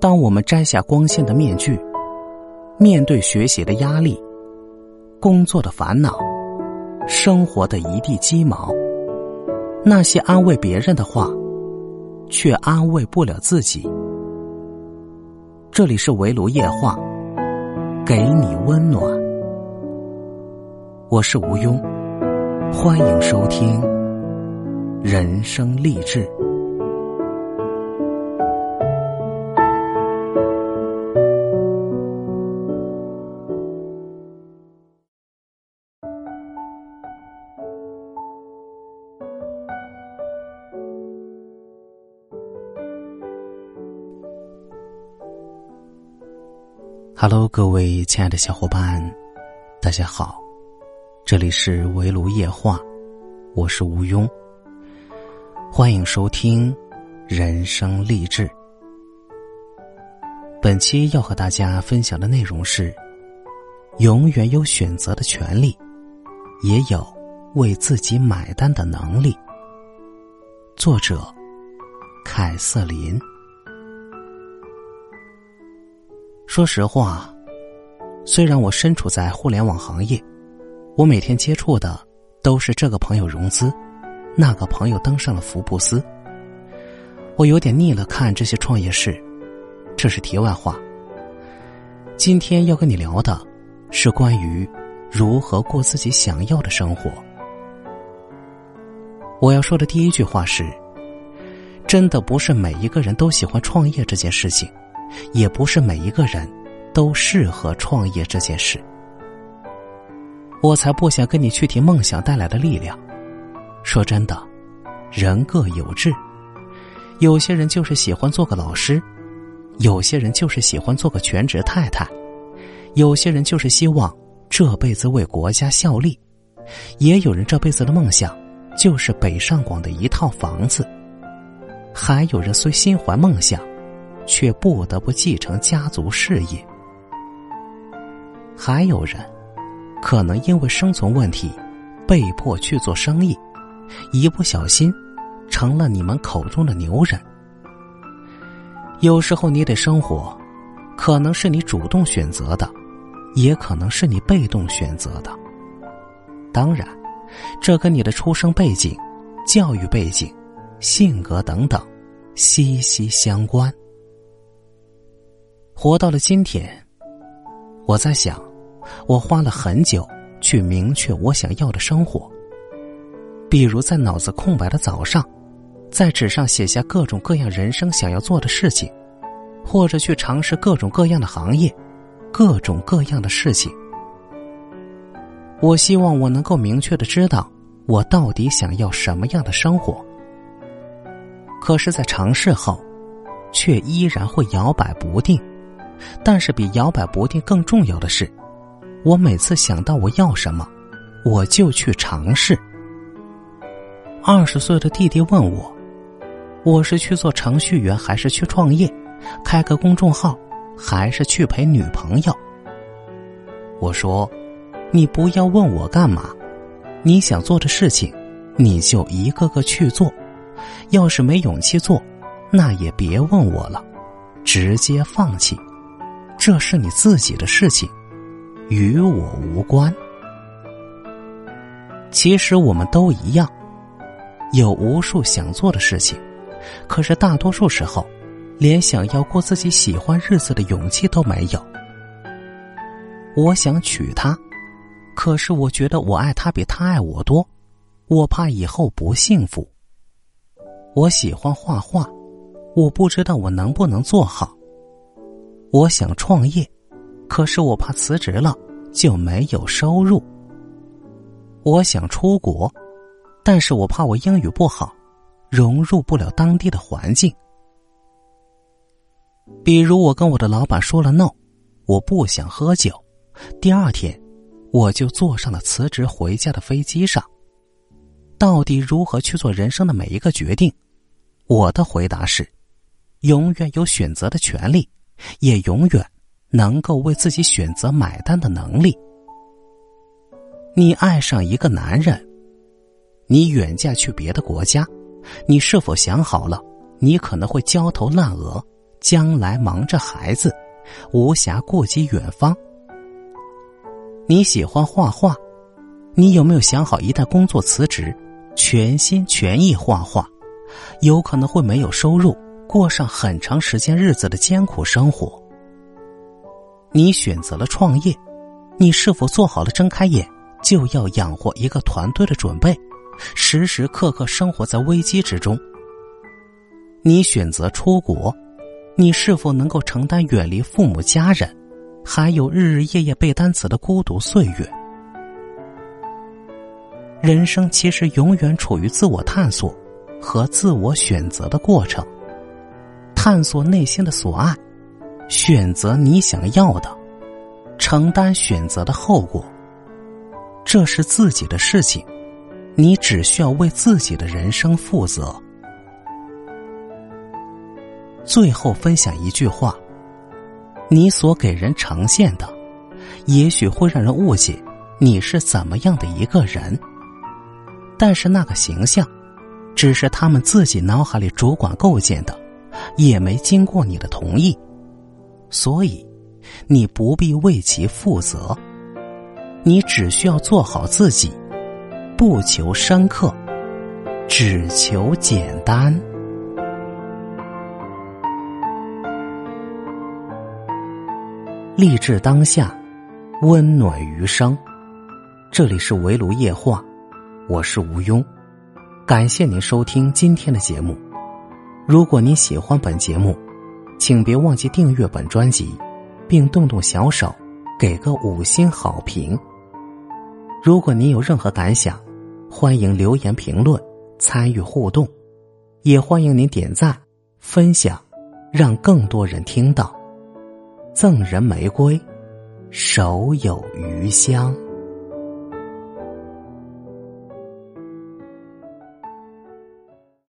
当我们摘下光鲜的面具，面对学习的压力、工作的烦恼、生活的一地鸡毛，那些安慰别人的话，却安慰不了自己。这里是围炉夜话，给你温暖。我是吴庸，欢迎收听人生励志。Hello，各位亲爱的小伙伴，大家好，这里是围炉夜话，我是吴庸，欢迎收听人生励志。本期要和大家分享的内容是：永远有选择的权利，也有为自己买单的能力。作者：凯瑟琳。说实话，虽然我身处在互联网行业，我每天接触的都是这个朋友融资，那个朋友登上了福布斯。我有点腻了看这些创业事，这是题外话。今天要跟你聊的，是关于如何过自己想要的生活。我要说的第一句话是：真的不是每一个人都喜欢创业这件事情。也不是每一个人都适合创业这件事。我才不想跟你去提梦想带来的力量。说真的，人各有志，有些人就是喜欢做个老师，有些人就是喜欢做个全职太太，有些人就是希望这辈子为国家效力，也有人这辈子的梦想就是北上广的一套房子，还有人虽心怀梦想。却不得不继承家族事业。还有人，可能因为生存问题，被迫去做生意，一不小心，成了你们口中的牛人。有时候你得生活，可能是你主动选择的，也可能是你被动选择的。当然，这跟你的出生背景、教育背景、性格等等息息相关。活到了今天，我在想，我花了很久去明确我想要的生活。比如在脑子空白的早上，在纸上写下各种各样人生想要做的事情，或者去尝试各种各样的行业，各种各样的事情。我希望我能够明确的知道我到底想要什么样的生活。可是，在尝试后，却依然会摇摆不定。但是比摇摆不定更重要的是，我每次想到我要什么，我就去尝试。二十岁的弟弟问我：“我是去做程序员，还是去创业，开个公众号，还是去陪女朋友？”我说：“你不要问我干嘛，你想做的事情，你就一个个去做。要是没勇气做，那也别问我了，直接放弃。”这是你自己的事情，与我无关。其实我们都一样，有无数想做的事情，可是大多数时候，连想要过自己喜欢日子的勇气都没有。我想娶她，可是我觉得我爱她比她爱我多，我怕以后不幸福。我喜欢画画，我不知道我能不能做好。我想创业，可是我怕辞职了就没有收入。我想出国，但是我怕我英语不好，融入不了当地的环境。比如我跟我的老板说了 “no”，我不想喝酒，第二天我就坐上了辞职回家的飞机上。到底如何去做人生的每一个决定？我的回答是：永远有选择的权利。也永远能够为自己选择买单的能力。你爱上一个男人，你远嫁去别的国家，你是否想好了？你可能会焦头烂额，将来忙着孩子，无暇顾及远方。你喜欢画画，你有没有想好一旦工作辞职，全心全意画画，有可能会没有收入，过上很长时间日子的艰苦生活？你选择了创业，你是否做好了睁开眼就要养活一个团队的准备，时时刻刻生活在危机之中？你选择出国，你是否能够承担远离父母家人，还有日日夜夜背单词的孤独岁月？人生其实永远处于自我探索和自我选择的过程，探索内心的所爱，选择你想要的，承担选择的后果。这是自己的事情，你只需要为自己的人生负责。最后分享一句话：你所给人呈现的，也许会让人误解你是怎么样的一个人。但是那个形象，只是他们自己脑海里主管构建的，也没经过你的同意，所以你不必为其负责。你只需要做好自己，不求深刻，只求简单。励志当下，温暖余生。这里是围炉夜话，我是吴庸。感谢您收听今天的节目。如果您喜欢本节目，请别忘记订阅本专辑，并动动小手给个五星好评。如果您有任何感想，欢迎留言评论参与互动，也欢迎您点赞分享，让更多人听到。赠人玫瑰，手有余香。